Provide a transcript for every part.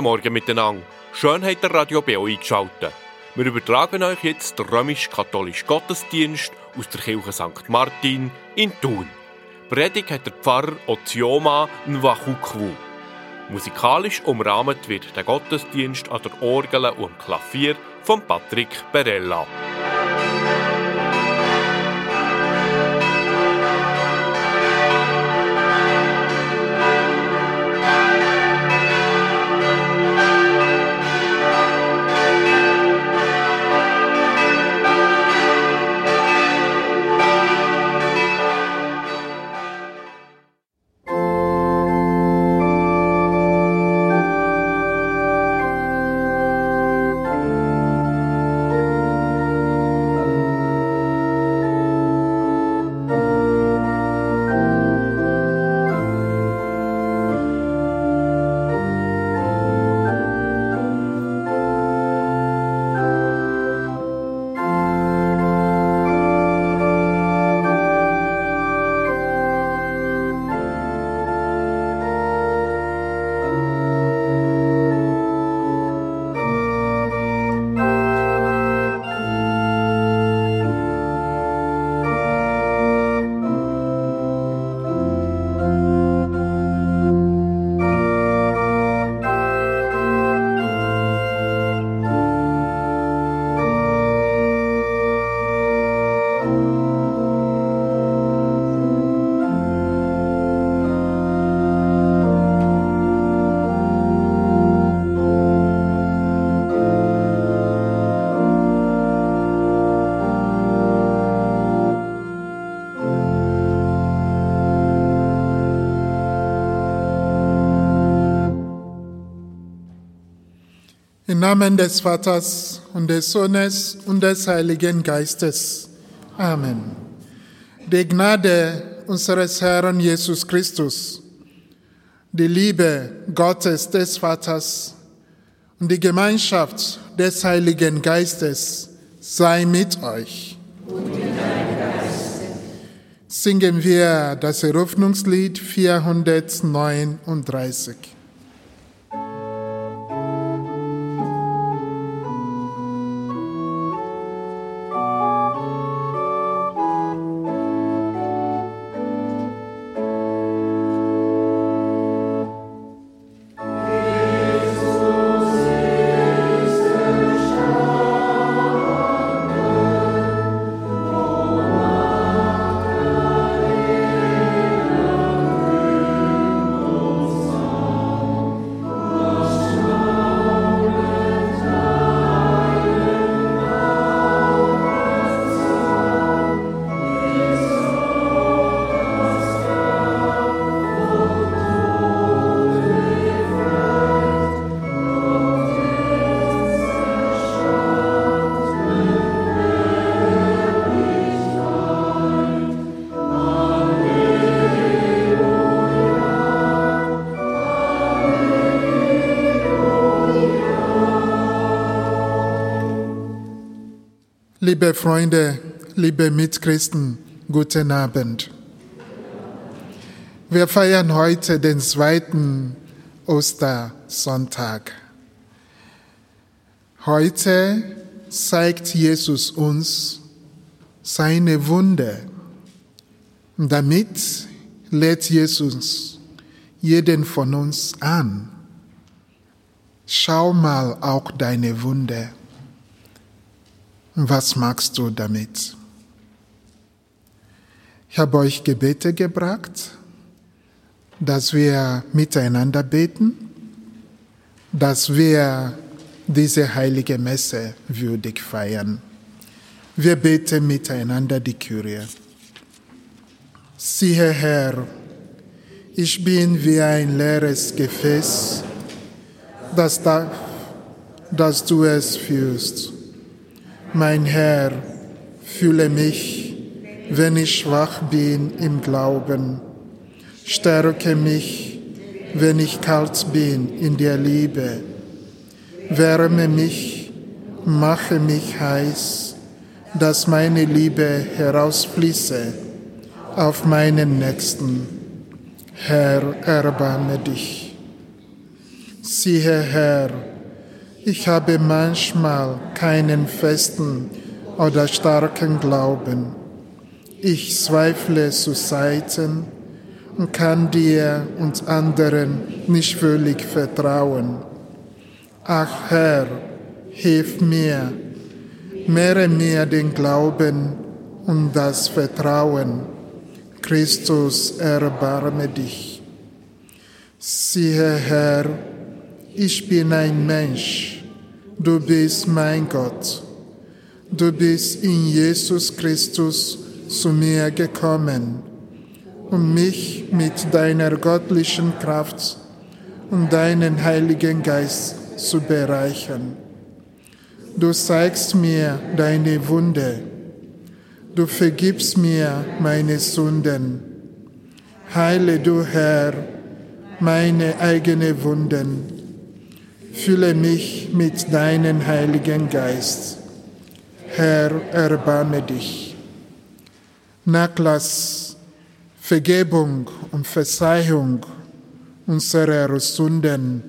Guten Morgen miteinander. Schön habt ihr Radio BO eingeschaltet. Wir übertragen euch jetzt den römisch-katholischen Gottesdienst aus der Kirche St. Martin in Thun. Predigt hat der Pfarrer Ozioma Nwachukwu. Musikalisch umrahmt wird der Gottesdienst an der Orgel und Klavier von Patrick Perella. Namen des Vaters und des Sohnes und des Heiligen Geistes. Amen. Die Gnade unseres Herrn Jesus Christus, die Liebe Gottes des Vaters und die Gemeinschaft des Heiligen Geistes sei mit euch. Und mit Singen wir das Eröffnungslied 439. Liebe Freunde, liebe Mitchristen, guten Abend. Wir feiern heute den zweiten Ostersonntag. Heute zeigt Jesus uns seine Wunde. Damit lädt Jesus jeden von uns an. Schau mal auch deine Wunde. Was magst du damit? Ich habe euch Gebete gebracht, dass wir miteinander beten, dass wir diese heilige Messe würdig feiern. Wir beten miteinander die Kyrie. Siehe Herr, ich bin wie ein leeres Gefäß, das darf, dass du es führst. Mein Herr, fühle mich, wenn ich schwach bin im Glauben. Stärke mich, wenn ich kalt bin in der Liebe. Wärme mich, mache mich heiß, dass meine Liebe herausfließe auf meinen Nächsten. Herr, erbarme dich. Siehe Herr, ich habe manchmal keinen festen oder starken Glauben. Ich zweifle zu Seiten und kann dir und anderen nicht völlig vertrauen. Ach Herr, hilf mir, mehre mir den Glauben und das Vertrauen. Christus, erbarme dich. Siehe Herr, ich bin ein Mensch, du bist mein Gott. Du bist in Jesus Christus zu mir gekommen, um mich mit deiner göttlichen Kraft und deinen Heiligen Geist zu bereichern. Du zeigst mir deine Wunde, du vergibst mir meine Sünden. Heile du, Herr, meine eigenen Wunden. Fülle mich mit deinem Heiligen Geist. Herr, erbarme dich. Nachlass, Vergebung und Verzeihung unserer Sünden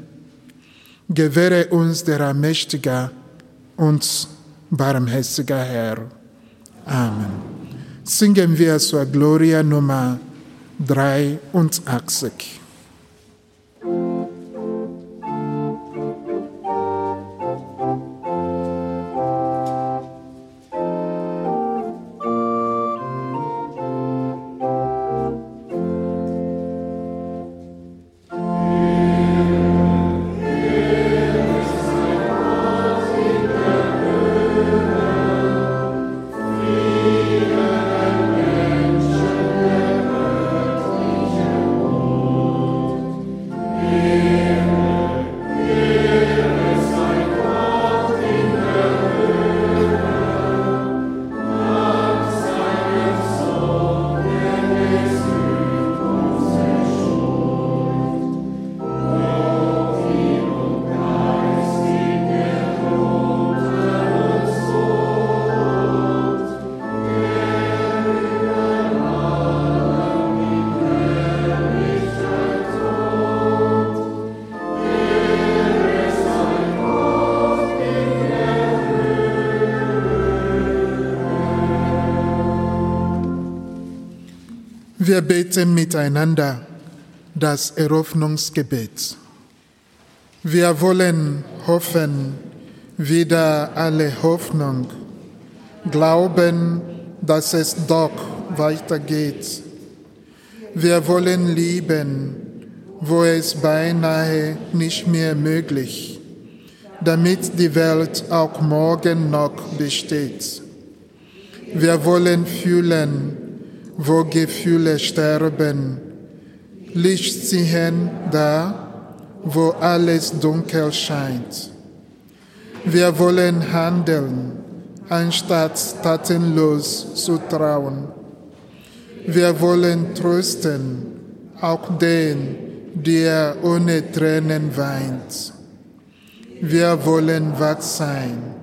gewähre uns der allmächtige und barmherzige Herr. Amen. Singen wir zur Gloria Nummer 83. Wir beten miteinander das Eröffnungsgebet. Wir wollen hoffen, wieder alle Hoffnung, glauben, dass es doch weitergeht. Wir wollen lieben, wo es beinahe nicht mehr möglich, damit die Welt auch morgen noch besteht. Wir wollen fühlen, wo Gefühle sterben, Licht ziehen da, wo alles dunkel scheint. Wir wollen handeln, anstatt tatenlos zu trauen. Wir wollen trösten, auch den, der ohne Tränen weint. Wir wollen wach sein.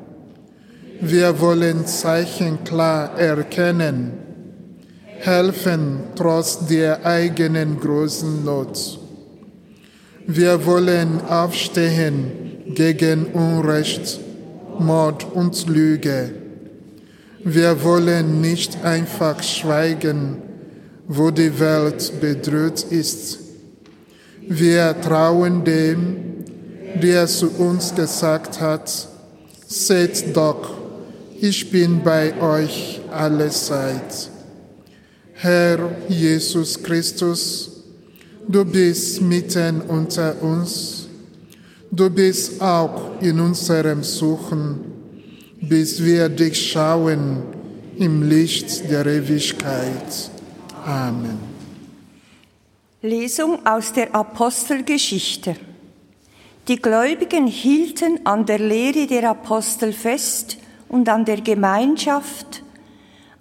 Wir wollen Zeichen klar erkennen, helfen trotz der eigenen großen Not. Wir wollen aufstehen gegen Unrecht, Mord und Lüge. Wir wollen nicht einfach schweigen, wo die Welt bedroht ist. Wir trauen dem, der zu uns gesagt hat, seht doch, ich bin bei euch alle Zeit. Herr Jesus Christus, du bist mitten unter uns, du bist auch in unserem Suchen, bis wir dich schauen im Licht der Ewigkeit. Amen. Lesung aus der Apostelgeschichte. Die Gläubigen hielten an der Lehre der Apostel fest und an der Gemeinschaft,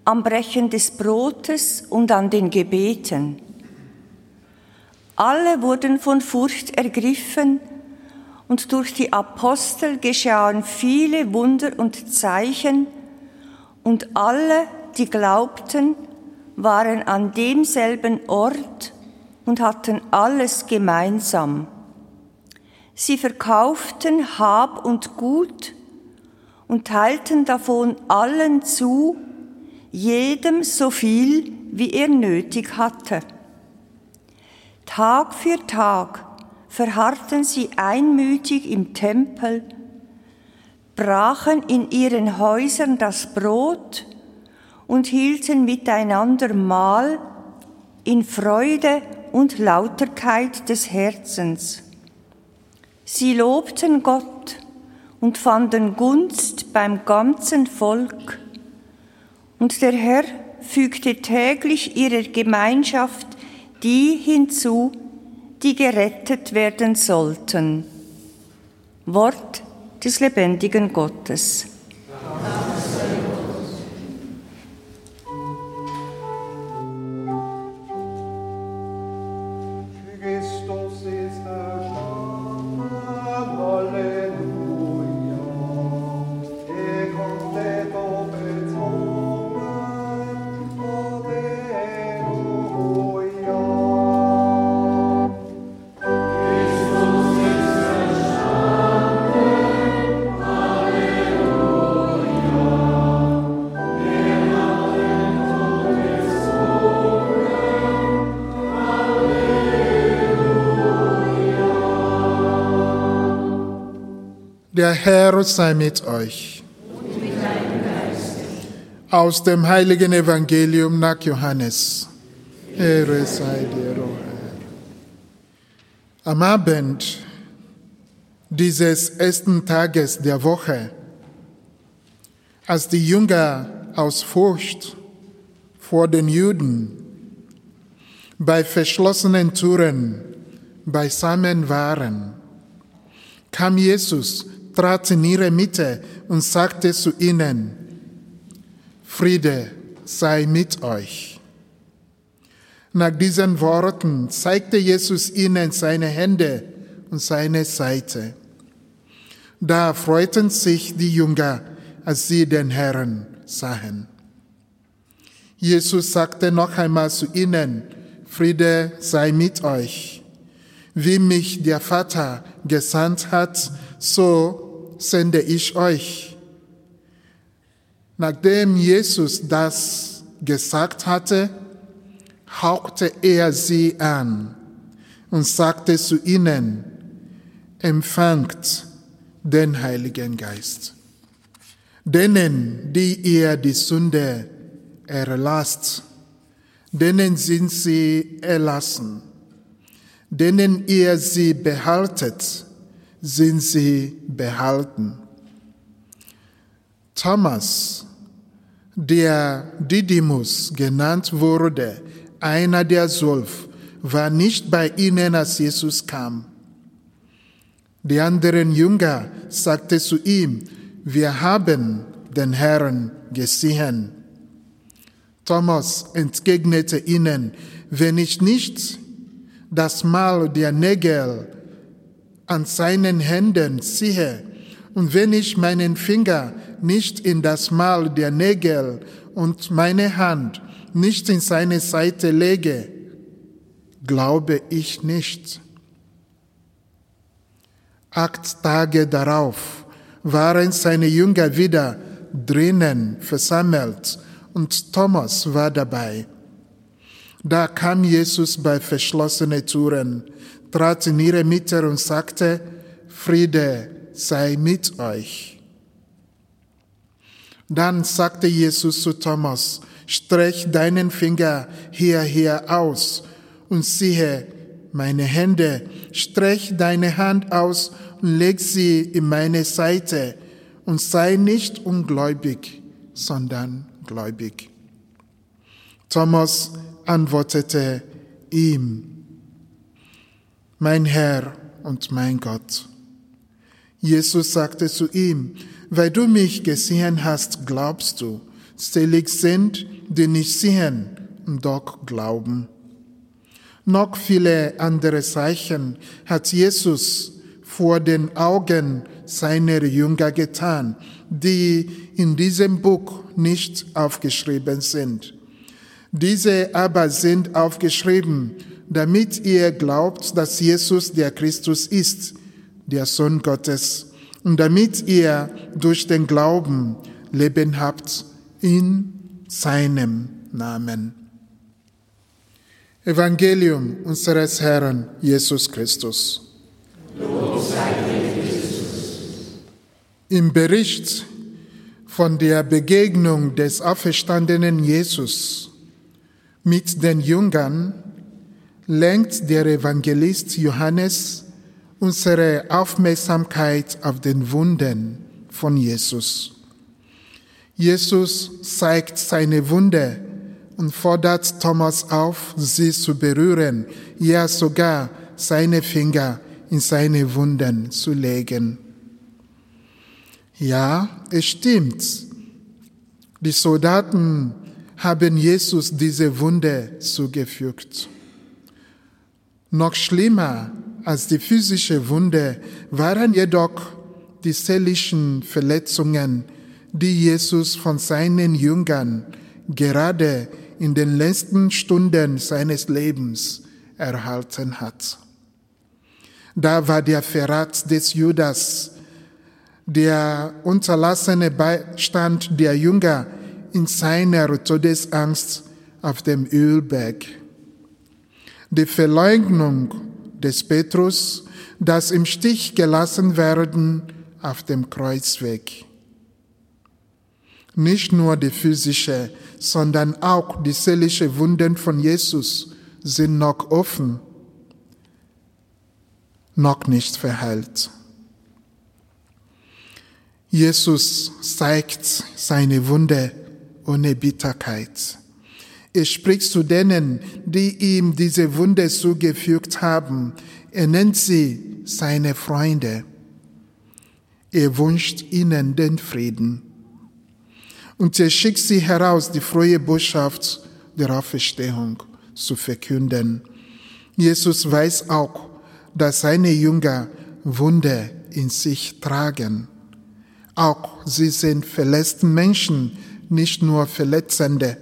am Brechen des Brotes und an den Gebeten. Alle wurden von Furcht ergriffen und durch die Apostel geschahen viele Wunder und Zeichen und alle, die glaubten, waren an demselben Ort und hatten alles gemeinsam. Sie verkauften Hab und Gut und teilten davon allen zu, jedem so viel, wie er nötig hatte. Tag für Tag verharrten sie einmütig im Tempel, brachen in ihren Häusern das Brot und hielten miteinander Mahl in Freude und Lauterkeit des Herzens. Sie lobten Gott und fanden Gunst beim ganzen Volk. Und der Herr fügte täglich ihrer Gemeinschaft die hinzu, die gerettet werden sollten. Wort des lebendigen Gottes. Herr sei mit euch. Aus dem heiligen Evangelium nach Johannes. Ehre sei dir, o Herr. Am Abend dieses ersten Tages der Woche, als die Jünger aus Furcht vor den Juden bei verschlossenen Türen beisammen waren, kam Jesus trat in ihre Mitte und sagte zu ihnen, Friede sei mit euch. Nach diesen Worten zeigte Jesus ihnen seine Hände und seine Seite. Da freuten sich die Jünger, als sie den Herrn sahen. Jesus sagte noch einmal zu ihnen, Friede sei mit euch. Wie mich der Vater gesandt hat, so sende ich euch. Nachdem Jesus das gesagt hatte, hauchte er sie an und sagte zu ihnen, empfangt den Heiligen Geist. Denen, die ihr die Sünde erlasst, denen sind sie erlassen. Denen ihr sie behaltet, sind sie behalten. Thomas, der Didymus genannt wurde, einer der zwölf, war nicht bei ihnen, als Jesus kam. Die anderen Jünger sagten zu ihm, wir haben den Herrn gesehen. Thomas entgegnete ihnen, wenn ich nicht das Mal der Nägel an seinen Händen ziehe und wenn ich meinen Finger nicht in das Mal der Nägel und meine Hand nicht in seine Seite lege, glaube ich nicht. Acht Tage darauf waren seine Jünger wieder drinnen versammelt und Thomas war dabei. Da kam Jesus bei verschlossenen Türen trat in ihre Mitte und sagte, Friede sei mit euch. Dann sagte Jesus zu Thomas, streck deinen Finger hierher aus und siehe meine Hände, streck deine Hand aus und leg sie in meine Seite und sei nicht ungläubig, sondern gläubig. Thomas antwortete ihm, mein Herr und mein Gott. Jesus sagte zu ihm, weil du mich gesehen hast, glaubst du. Selig sind, die nicht sehen und doch glauben. Noch viele andere Zeichen hat Jesus vor den Augen seiner Jünger getan, die in diesem Buch nicht aufgeschrieben sind. Diese aber sind aufgeschrieben, damit ihr glaubt, dass Jesus der Christus ist, der Sohn Gottes, und damit ihr durch den Glauben Leben habt in seinem Namen. Evangelium unseres Herrn Jesus Christus. Im Bericht von der Begegnung des auferstandenen Jesus mit den Jüngern lenkt der Evangelist Johannes unsere Aufmerksamkeit auf den Wunden von Jesus. Jesus zeigt seine Wunde und fordert Thomas auf, sie zu berühren, ja sogar seine Finger in seine Wunden zu legen. Ja, es stimmt. Die Soldaten haben Jesus diese Wunde zugefügt. Noch schlimmer als die physische Wunde waren jedoch die seelischen Verletzungen, die Jesus von seinen Jüngern gerade in den letzten Stunden seines Lebens erhalten hat. Da war der Verrat des Judas, der unterlassene Beistand der Jünger in seiner Todesangst auf dem Ölberg. Die Verleugnung des Petrus, das im Stich gelassen werden auf dem Kreuzweg. Nicht nur die physische, sondern auch die seelische Wunden von Jesus sind noch offen, noch nicht verheilt. Jesus zeigt seine Wunde ohne Bitterkeit. Er spricht zu denen, die ihm diese Wunde zugefügt haben. Er nennt sie seine Freunde. Er wünscht ihnen den Frieden. Und er schickt sie heraus, die frohe Botschaft der Auferstehung zu verkünden. Jesus weiß auch, dass seine Jünger Wunde in sich tragen. Auch sie sind verletzte Menschen, nicht nur Verletzende.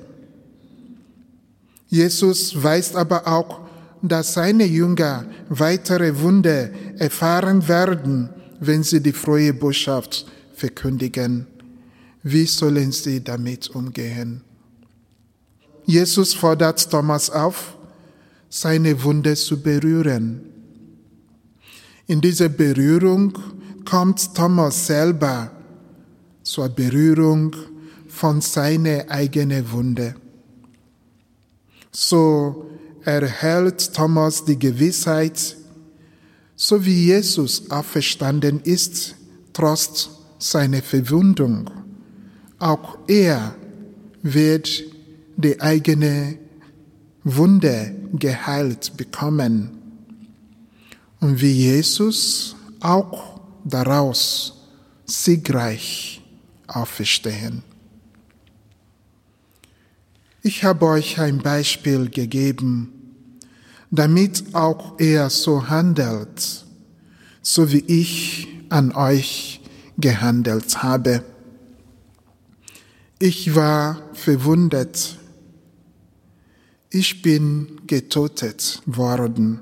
Jesus weiß aber auch, dass seine Jünger weitere Wunde erfahren werden, wenn sie die frohe Botschaft verkündigen. Wie sollen sie damit umgehen? Jesus fordert Thomas auf, seine Wunde zu berühren. In dieser Berührung kommt Thomas selber zur Berührung von seiner eigenen Wunde. So erhält Thomas die Gewissheit, so wie Jesus auferstanden ist, trotz seiner Verwundung auch er wird die eigene Wunde geheilt bekommen. Und wie Jesus auch daraus siegreich auferstehen. Ich habe euch ein Beispiel gegeben, damit auch er so handelt, so wie ich an euch gehandelt habe. Ich war verwundet. Ich bin getötet worden.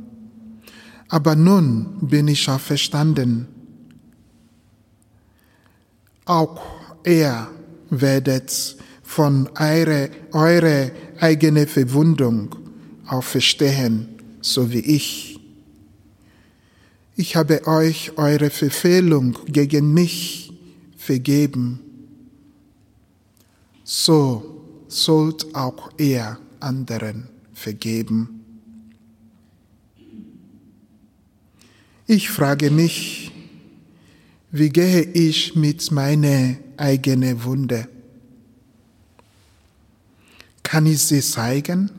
Aber nun bin ich auferstanden. Auch er werdet von eure, eure eigene Verwundung auferstehen, so wie ich. Ich habe euch eure Verfehlung gegen mich vergeben so sollt auch er anderen vergeben. Ich frage mich, wie gehe ich mit meiner eigenen Wunde? Kann ich sie zeigen?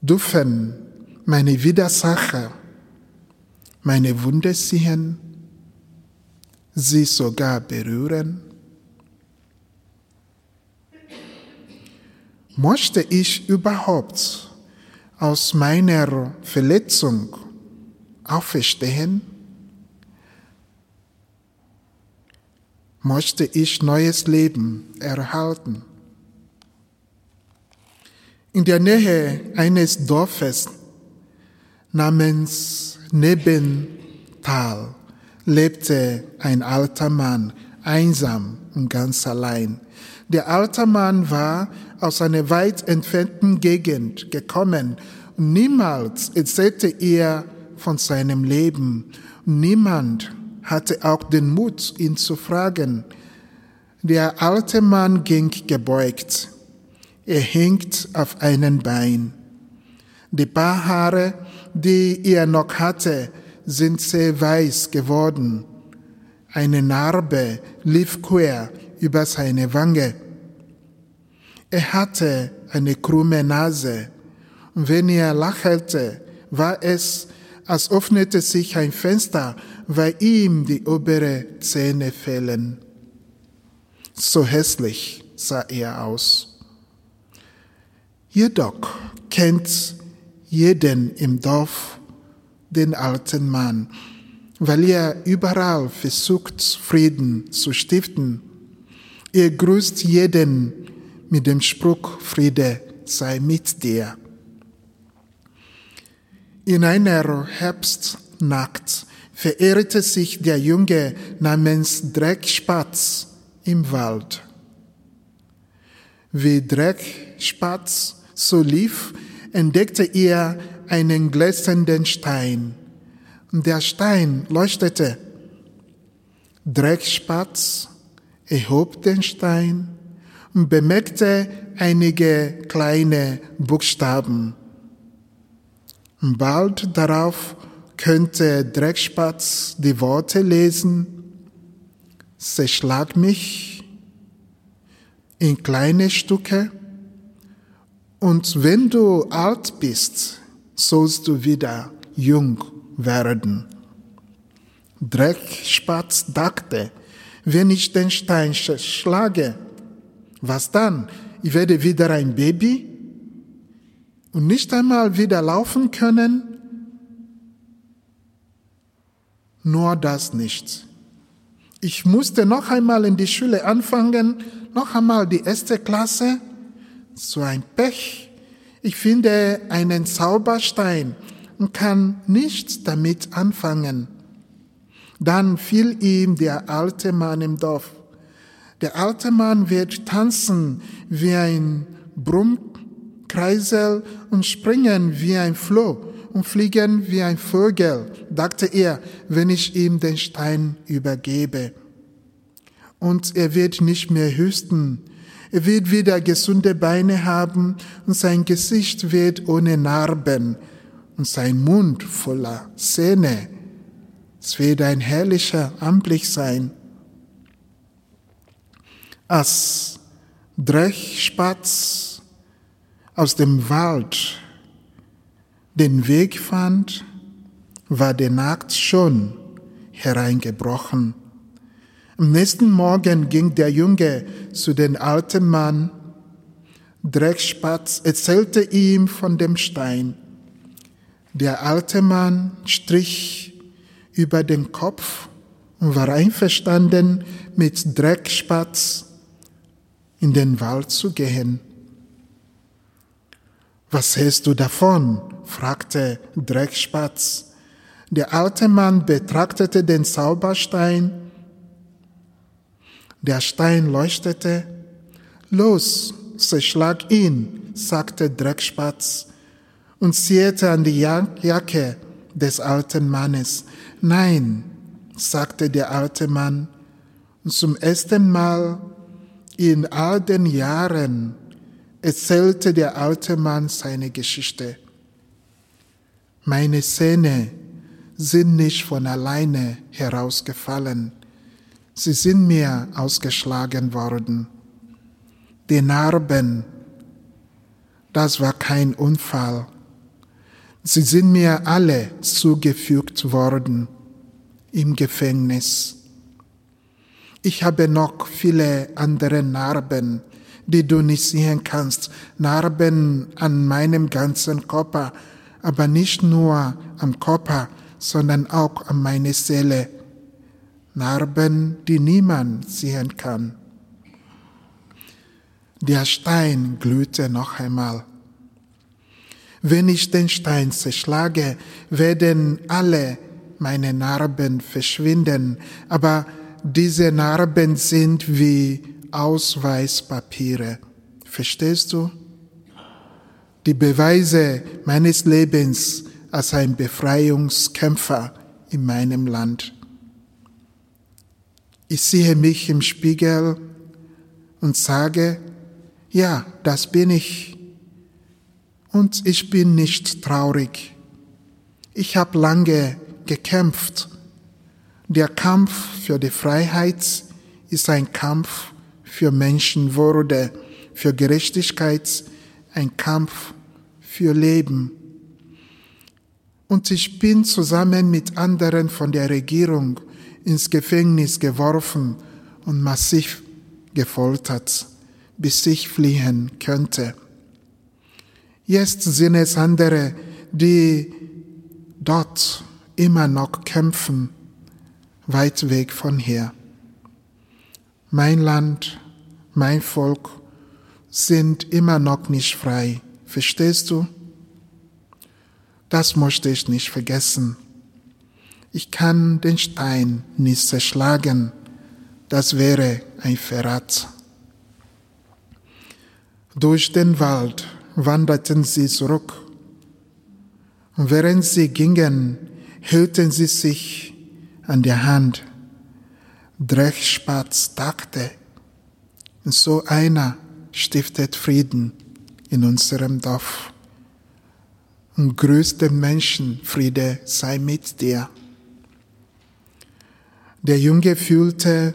Dürfen meine Widersacher meine Wunde sehen, sie sogar berühren? Möchte ich überhaupt aus meiner Verletzung auferstehen? Möchte ich neues Leben erhalten? In der Nähe eines Dorfes namens Nebental lebte ein alter Mann, einsam und ganz allein. Der alte Mann war aus einer weit entfernten Gegend gekommen und niemals erzählte er von seinem Leben. Niemand hatte auch den Mut, ihn zu fragen. Der alte Mann ging gebeugt. Er hängt auf einem Bein. Die paar Haare, die er noch hatte, sind sehr weiß geworden. Eine Narbe lief quer über seine Wange. Er hatte eine krumme Nase wenn er lachelte, war es, als öffnete sich ein Fenster, weil ihm die obere Zähne fehlen. So hässlich sah er aus. Jedoch kennt jeden im Dorf den alten Mann, weil er überall versucht, Frieden zu stiften. Er grüßt jeden mit dem Spruch, Friede sei mit dir. In einer Herbstnacht verehrte sich der Junge namens Dreckspatz im Wald. Wie Dreckspatz so lief, entdeckte er einen glänzenden Stein. Der Stein leuchtete. Dreckspatz erhob den Stein und bemerkte einige kleine Buchstaben. Bald darauf könnte Dreckspatz die Worte lesen, zerschlag mich in kleine Stücke und wenn du alt bist, sollst du wieder jung werden. Dreckspatz dachte, wenn ich den Stein schlage, was dann? Ich werde wieder ein Baby und nicht einmal wieder laufen können? Nur das nicht. Ich musste noch einmal in die Schule anfangen, noch einmal die erste Klasse. So ein Pech. Ich finde einen Zauberstein und kann nichts damit anfangen. Dann fiel ihm der alte Mann im Dorf. Der alte Mann wird tanzen wie ein Brummkreisel und springen wie ein Floh und fliegen wie ein Vogel, dachte er, wenn ich ihm den Stein übergebe. Und er wird nicht mehr hüsten. Er wird wieder gesunde Beine haben und sein Gesicht wird ohne Narben und sein Mund voller Zähne. Es wird ein herrlicher Anblick sein. Als Drechspatz aus dem Wald den Weg fand, war der Nacht schon hereingebrochen. Am nächsten Morgen ging der Junge zu dem alten Mann. Dreckspatz erzählte ihm von dem Stein. Der alte Mann strich über den Kopf und war einverstanden, mit Dreckspatz in den Wald zu gehen. Was hältst du davon? Fragte Dreckspatz. Der alte Mann betrachtete den Zauberstein. Der Stein leuchtete. Los, zerschlag ihn, sagte Dreckspatz und zierte an die Jacke des alten Mannes. Nein, sagte der alte Mann, und zum ersten Mal in all den Jahren erzählte der alte Mann seine Geschichte. Meine Zähne sind nicht von alleine herausgefallen, sie sind mir ausgeschlagen worden. Die Narben, das war kein Unfall, sie sind mir alle zugefügt worden im Gefängnis. Ich habe noch viele andere Narben, die du nicht sehen kannst. Narben an meinem ganzen Körper, aber nicht nur am Körper, sondern auch an meine Seele. Narben, die niemand sehen kann. Der Stein glühte noch einmal. Wenn ich den Stein zerschlage, werden alle meine Narben verschwinden, aber diese Narben sind wie Ausweispapiere. Verstehst du? Die Beweise meines Lebens als ein Befreiungskämpfer in meinem Land. Ich sehe mich im Spiegel und sage, ja, das bin ich. Und ich bin nicht traurig. Ich habe lange gekämpft. Der Kampf für die Freiheit ist ein Kampf für Menschenwürde, für Gerechtigkeit, ein Kampf für Leben. Und ich bin zusammen mit anderen von der Regierung ins Gefängnis geworfen und massiv gefoltert, bis ich fliehen könnte. Jetzt sind es andere, die dort immer noch kämpfen, weit weg von hier. Mein Land, mein Volk sind immer noch nicht frei. Verstehst du? Das möchte ich nicht vergessen. Ich kann den Stein nicht zerschlagen. Das wäre ein Verrat. Durch den Wald wanderten sie zurück. Während sie gingen, hielten sie sich an der Hand. Drechspatz dachte, so einer stiftet Frieden in unserem Dorf. Und größte Menschenfriede sei mit dir. Der Junge fühlte,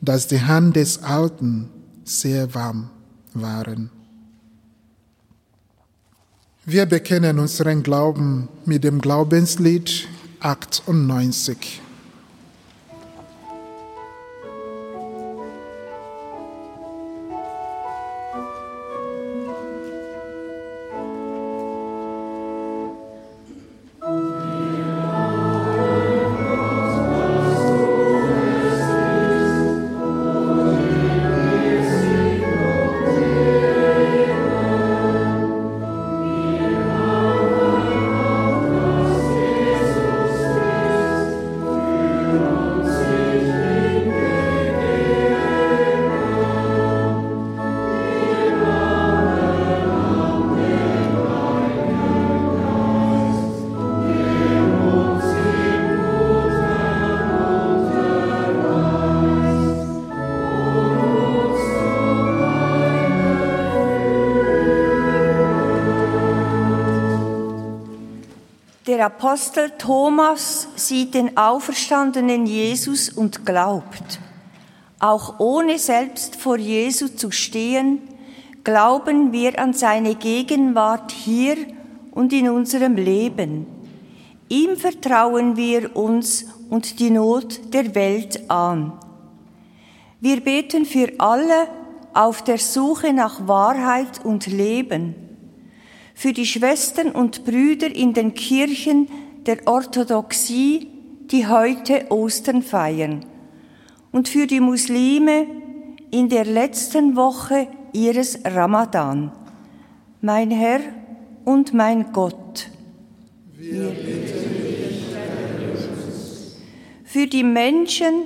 dass die Hand des Alten sehr warm waren. Wir bekennen unseren Glauben mit dem Glaubenslied 98. Der Apostel Thomas sieht den auferstandenen Jesus und glaubt. Auch ohne selbst vor Jesus zu stehen, glauben wir an seine Gegenwart hier und in unserem Leben. Ihm vertrauen wir uns und die Not der Welt an. Wir beten für alle auf der Suche nach Wahrheit und Leben für die Schwestern und Brüder in den Kirchen der Orthodoxie, die heute Ostern feiern, und für die Muslime in der letzten Woche ihres Ramadan. Mein Herr und mein Gott. Wir für die Menschen,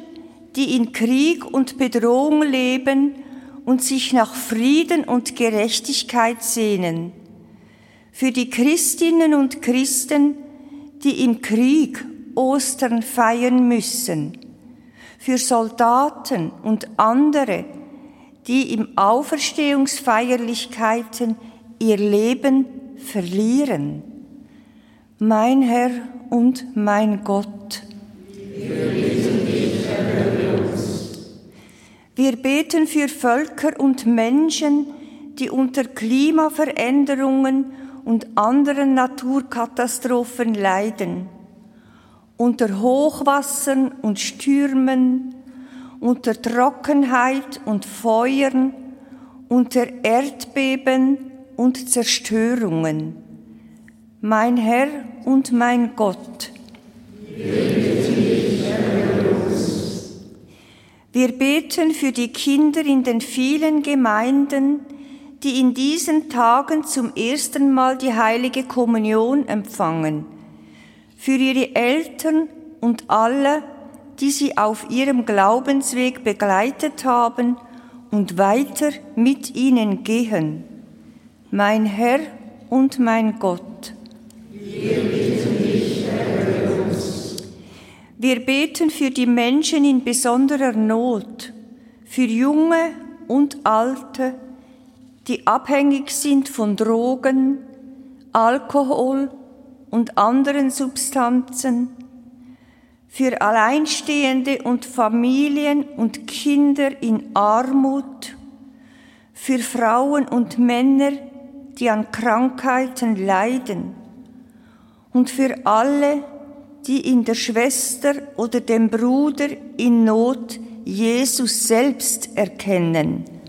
die in Krieg und Bedrohung leben und sich nach Frieden und Gerechtigkeit sehnen für die Christinnen und Christen, die im Krieg Ostern feiern müssen, für Soldaten und andere, die im Auferstehungsfeierlichkeiten ihr Leben verlieren. Mein Herr und mein Gott. Wir beten für Völker und Menschen, die unter Klimaveränderungen und anderen Naturkatastrophen leiden, unter Hochwassern und Stürmen, unter Trockenheit und Feuern, unter Erdbeben und Zerstörungen. Mein Herr und mein Gott. Wir beten für die Kinder in den vielen Gemeinden, die in diesen Tagen zum ersten Mal die heilige Kommunion empfangen, für ihre Eltern und alle, die sie auf ihrem Glaubensweg begleitet haben und weiter mit ihnen gehen. Mein Herr und mein Gott. Wir beten für die Menschen in besonderer Not, für Junge und Alte, die abhängig sind von Drogen, Alkohol und anderen Substanzen, für Alleinstehende und Familien und Kinder in Armut, für Frauen und Männer, die an Krankheiten leiden. Und für alle, die in der Schwester oder dem Bruder in Not Jesus selbst erkennen.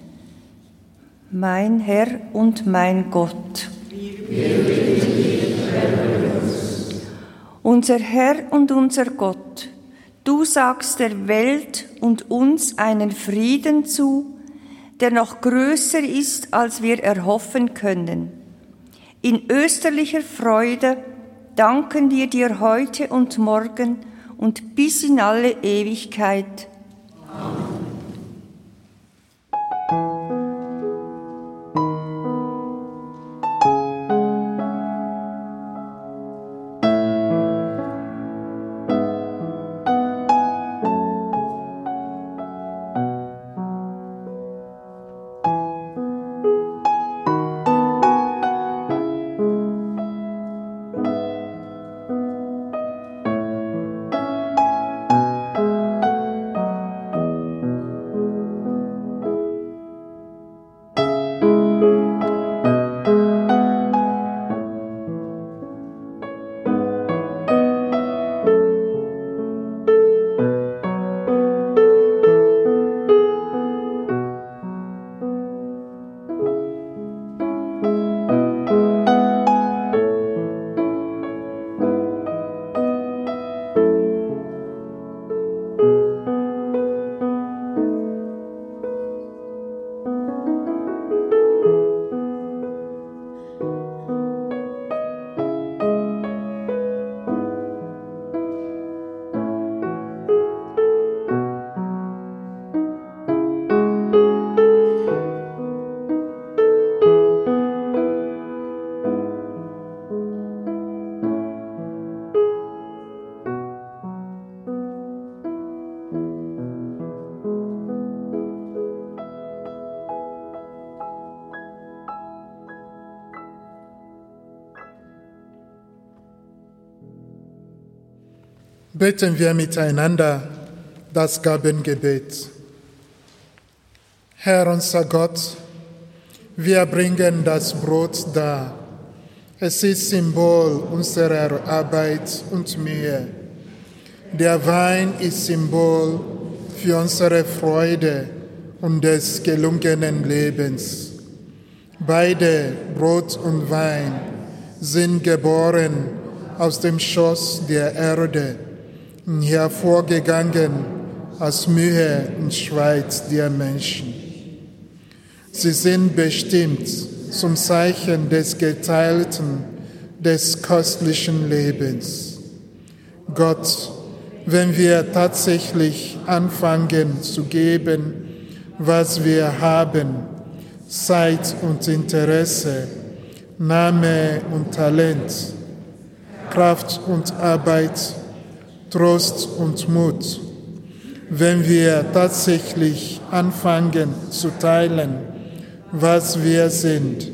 Mein Herr und mein Gott. Unser Herr und unser Gott, du sagst der Welt und uns einen Frieden zu, der noch größer ist, als wir erhoffen können. In österlicher Freude danken wir dir heute und morgen und bis in alle Ewigkeit. Beten wir miteinander das Gabengebet. Herr unser Gott, wir bringen das Brot dar. Es ist Symbol unserer Arbeit und Mühe. Der Wein ist Symbol für unsere Freude und des gelungenen Lebens. Beide, Brot und Wein, sind geboren aus dem Schoß der Erde hervorgegangen aus Mühe und Schweiz der Menschen. Sie sind bestimmt zum Zeichen des geteilten, des köstlichen Lebens. Gott, wenn wir tatsächlich anfangen zu geben, was wir haben, Zeit und Interesse, Name und Talent, Kraft und Arbeit, Trost und Mut, wenn wir tatsächlich anfangen zu teilen, was wir sind,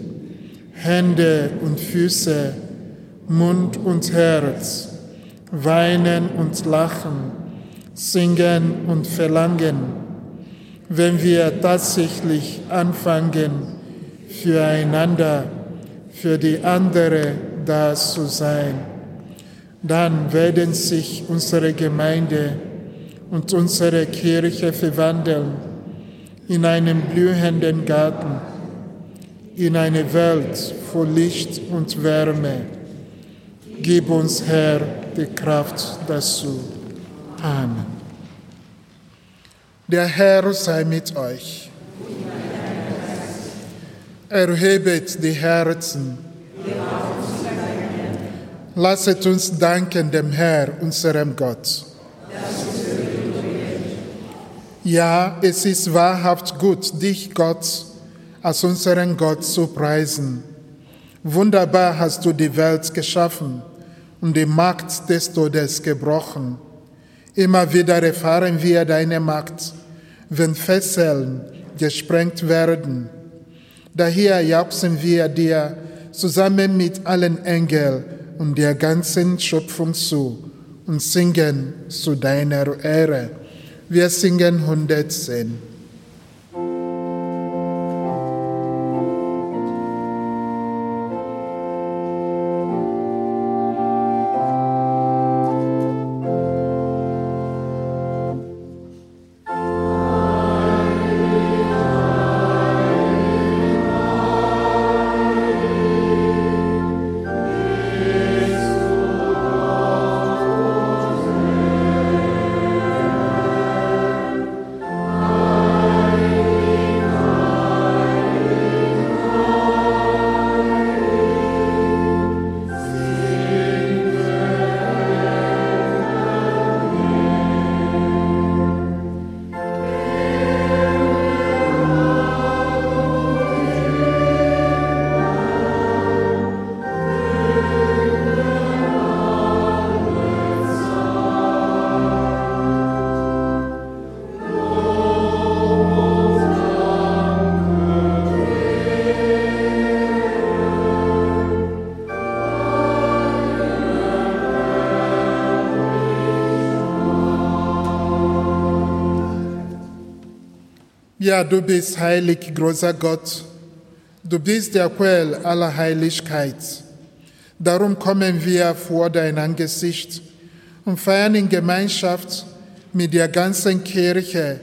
Hände und Füße, Mund und Herz, weinen und lachen, singen und verlangen, wenn wir tatsächlich anfangen, füreinander, für die andere da zu sein dann werden sich unsere Gemeinde und unsere Kirche verwandeln in einen blühenden Garten, in eine Welt voll Licht und Wärme. Gib uns, Herr, die Kraft dazu. Amen. Der Herr sei mit euch. Erhebet die Herzen. Lasset uns danken dem Herr, unserem Gott. Ja, es ist wahrhaft gut, dich, Gott, als unseren Gott zu preisen. Wunderbar hast du die Welt geschaffen und die Macht des Todes gebrochen. Immer wieder erfahren wir deine Macht, wenn Fesseln gesprengt werden. Daher jauchzen wir dir zusammen mit allen Engeln und der ganzen Schöpfung zu und singen zu deiner Ehre. Wir singen 110. Ja, du bist heilig, großer Gott. Du bist der Quell aller Heiligkeit. Darum kommen wir vor dein Angesicht und feiern in Gemeinschaft mit der ganzen Kirche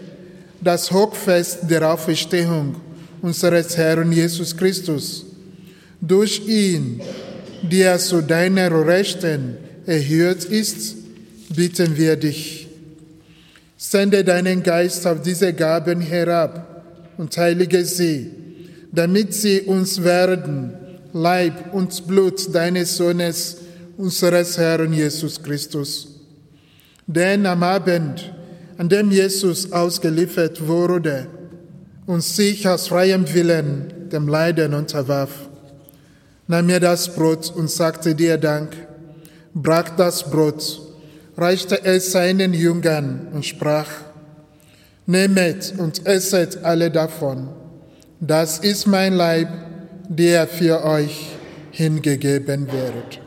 das Hochfest der Auferstehung unseres Herrn Jesus Christus. Durch ihn, der zu deiner Rechten erhöht ist, bitten wir dich Sende deinen Geist auf diese Gaben herab und heilige sie, damit sie uns werden, Leib und Blut deines Sohnes, unseres Herrn Jesus Christus. Denn am Abend, an dem Jesus ausgeliefert wurde und sich aus freiem Willen dem Leiden unterwarf, nahm er das Brot und sagte dir Dank, brach das Brot reichte es seinen Jüngern und sprach, Nehmet und esset alle davon, das ist mein Leib, der für euch hingegeben wird.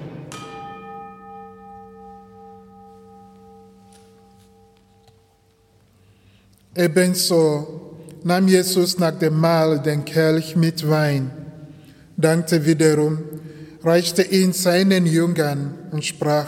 Ebenso nahm Jesus nach dem Mahl den Kelch mit Wein, dankte wiederum, reichte ihn seinen Jüngern und sprach,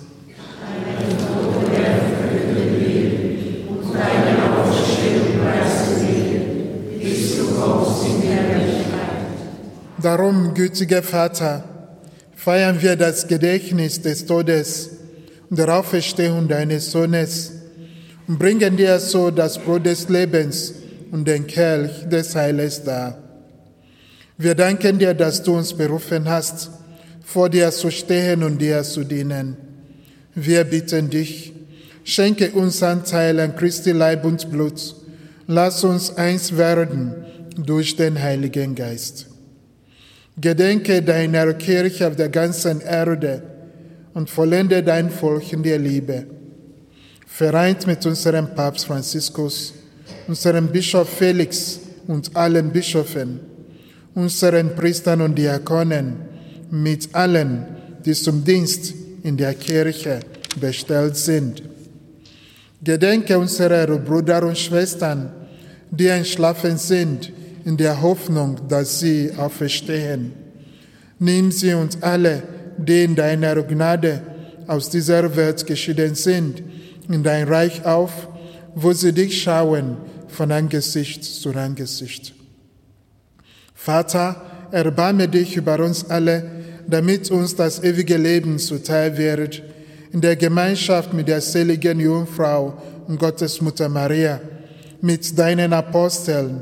Darum, gütiger Vater, feiern wir das Gedächtnis des Todes und der Auferstehung deines Sohnes und bringen dir so das Brot des Lebens und den Kelch des Heiles dar. Wir danken dir, dass du uns berufen hast, vor dir zu stehen und dir zu dienen. Wir bitten dich, schenke uns Anteil an Christi Leib und Blut. Lass uns eins werden durch den Heiligen Geist. Gedenke deiner Kirche auf der ganzen Erde und vollende dein Volk in der Liebe. Vereint mit unserem Papst Franziskus, unserem Bischof Felix und allen Bischöfen, unseren Priestern und Diakonen, mit allen, die zum Dienst in der Kirche bestellt sind. Gedenke unserer Brüder und Schwestern, die entschlafen sind, in der Hoffnung, dass sie auferstehen. Nimm sie uns alle, die in deiner Gnade aus dieser Welt geschieden sind, in dein Reich auf, wo sie dich schauen von Angesicht zu Angesicht. Vater, erbarme dich über uns alle, damit uns das ewige Leben zuteil wird, in der Gemeinschaft mit der seligen Jungfrau und Gottesmutter Maria, mit deinen Aposteln,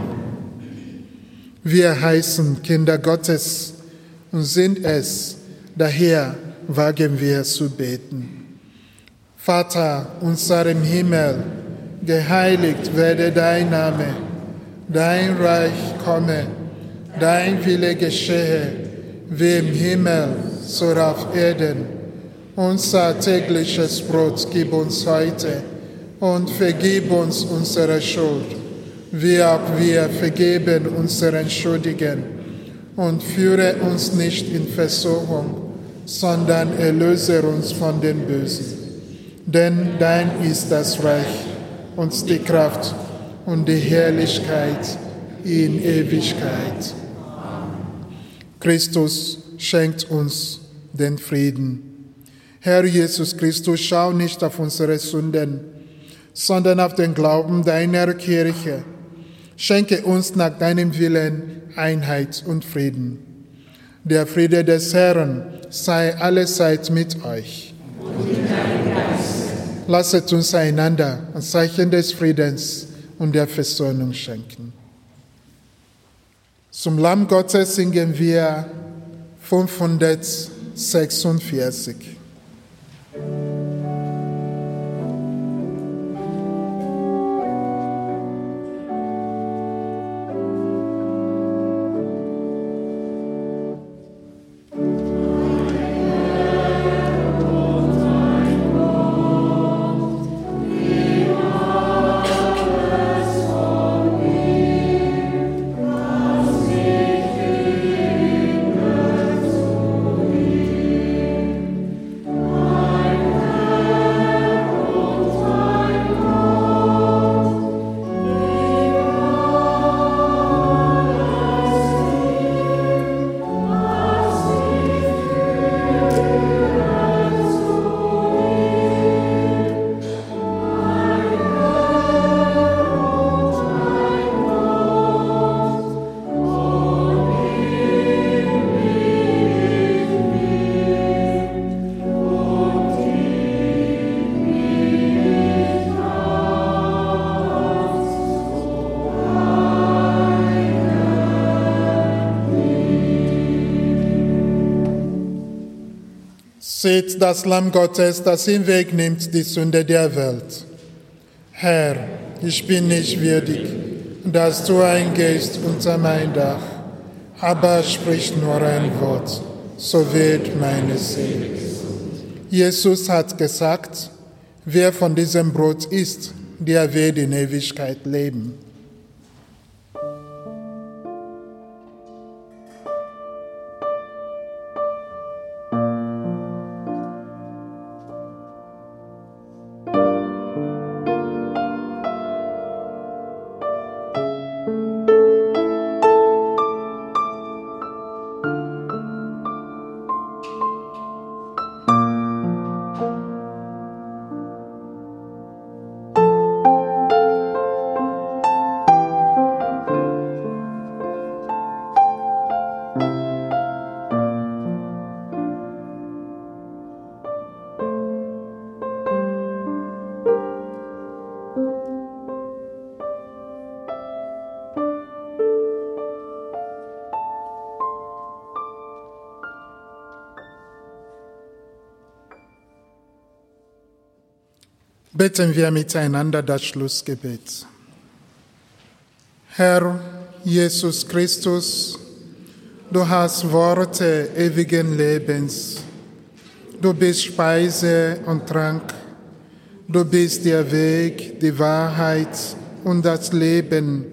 Wir heißen Kinder Gottes und sind es, daher wagen wir zu beten. Vater unser im Himmel, geheiligt werde dein Name, dein Reich komme, dein Wille geschehe, wie im Himmel, so auf Erden. Unser tägliches Brot gib uns heute und vergib uns unsere Schuld wie auch wir vergeben unseren Schuldigen. Und führe uns nicht in Versuchung, sondern erlöse uns von den Bösen. Denn dein ist das Reich und die Kraft und die Herrlichkeit in Ewigkeit. Christus schenkt uns den Frieden. Herr Jesus Christus, schau nicht auf unsere Sünden, sondern auf den Glauben deiner Kirche Schenke uns nach deinem Willen Einheit und Frieden. Der Friede des Herrn sei allezeit mit euch. Lasset uns einander ein Zeichen des Friedens und der Versöhnung schenken. Zum Lamm Gottes singen wir 546. Das Lamm Gottes, das hinwegnimmt die Sünde der Welt. Herr, ich bin nicht würdig, dass du eingehst unter mein Dach, aber sprich nur ein Wort, so wird meine Seele. Jesus hat gesagt, wer von diesem Brot isst, der wird in Ewigkeit leben. Beten wir miteinander das Schlussgebet. Herr Jesus Christus, du hast Worte ewigen Lebens. Du bist Speise und Trank. Du bist der Weg, die Wahrheit und das Leben.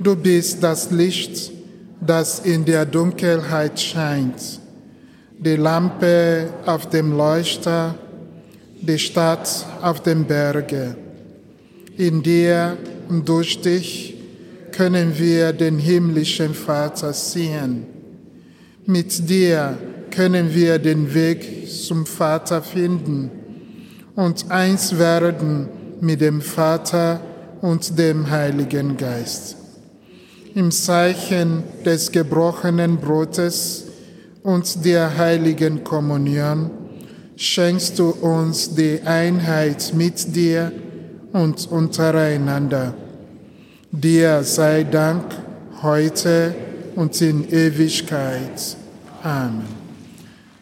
Du bist das Licht, das in der Dunkelheit scheint. Die Lampe auf dem Leuchter, die Stadt auf dem Berge. In dir und durch dich können wir den himmlischen Vater sehen. Mit dir können wir den Weg zum Vater finden und eins werden mit dem Vater und dem Heiligen Geist. Im Zeichen des gebrochenen Brotes und der heiligen Kommunion schenkst du uns die Einheit mit dir und untereinander. Dir sei Dank heute und in Ewigkeit. Amen.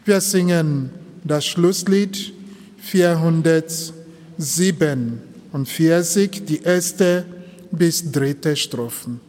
Wir singen das Schlusslied 447, die erste bis dritte Strophen.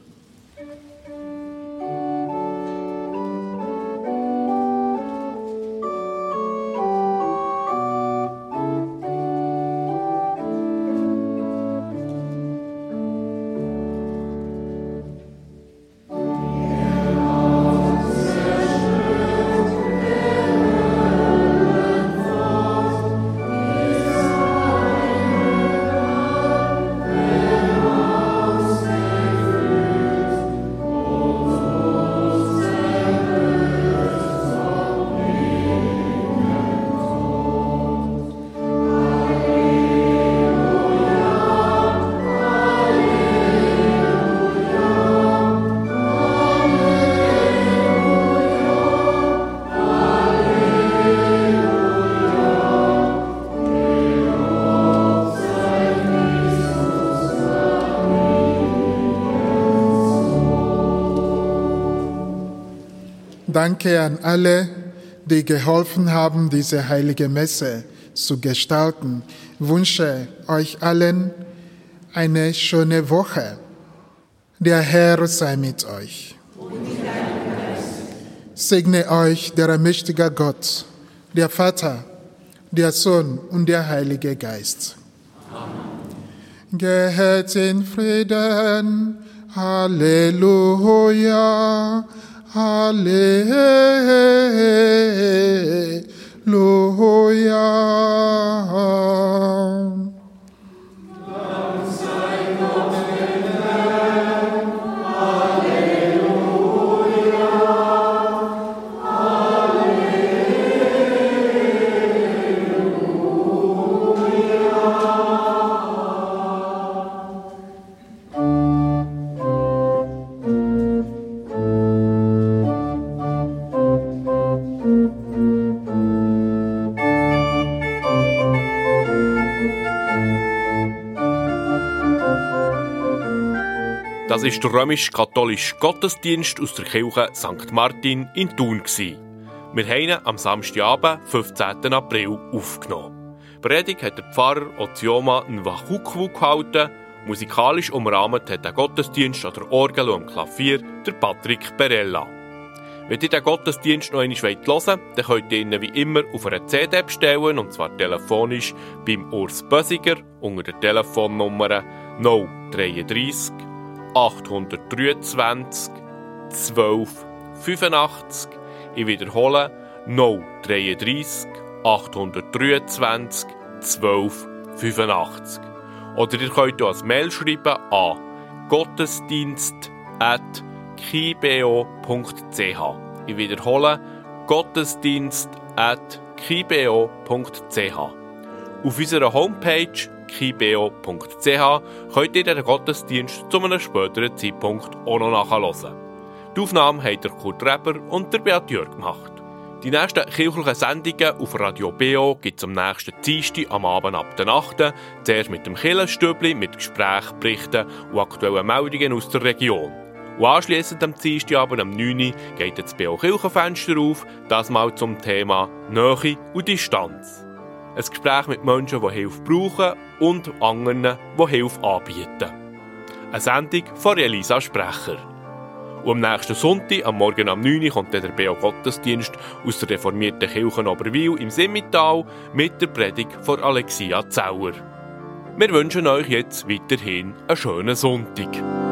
Danke an alle, die geholfen haben, diese heilige Messe zu gestalten. Ich wünsche euch allen eine schöne Woche. Der Herr sei mit euch. Segne euch der allmächtige Gott, der Vater, der Sohn und der Heilige Geist. Amen. Geht in Frieden. Halleluja. Halleluja. Das ist der römisch-katholische Gottesdienst aus der Kirche St. Martin in Thun. Wir haben ihn am Samstagabend, 15. April, aufgenommen. Predigt hat der Pfarrer Ozioma Nwachukwu gehalten. Musikalisch umrahmt hat der Gottesdienst an der Orgel und am Klavier der Patrick Perella. Wenn ihr den Gottesdienst noch einmal hören wollt, dann könnt ihr ihn wie immer auf einer CD bestellen, und zwar telefonisch beim Urs Bösiger unter der Telefonnummer 033 823 12 85. Ich wiederhole 033 823 12 85. Oder ihr könnt als Mail schreiben an gottesdienst.kibeo.ch. Ich wiederhole gottesdienst.kibeo.ch. Auf unserer Homepage kibeo.ch könnt ihr den Gottesdienst zu einem späteren Zeitpunkt auch noch nachhören. Die Aufnahme haben der Kurt Reber und der Beat Jörg gemacht. Die nächsten kirchlichen Sendungen auf Radio BO gibt es am nächsten Dienstag am Abend ab der 8. Zuerst mit dem Killenstübli, mit Gesprächen, Berichten und aktuellen Meldungen aus der Region. Und anschliessend am Dienstagabend am 9. geht das BO Kirchenfenster auf, das mal zum Thema Nähe und Distanz. Ein Gespräch mit Menschen, die Hilfe brauchen und anderen, die Hilfe anbieten. Eine Sendung von Elisa Sprecher. Und am nächsten Sonntag, am Morgen am 9 Uhr, kommt der Beo Gottesdienst aus der reformierten Kirche Oberwil im Simmital mit der Predigt von Alexia Zauer. Wir wünschen euch jetzt weiterhin einen schönen Sonntag.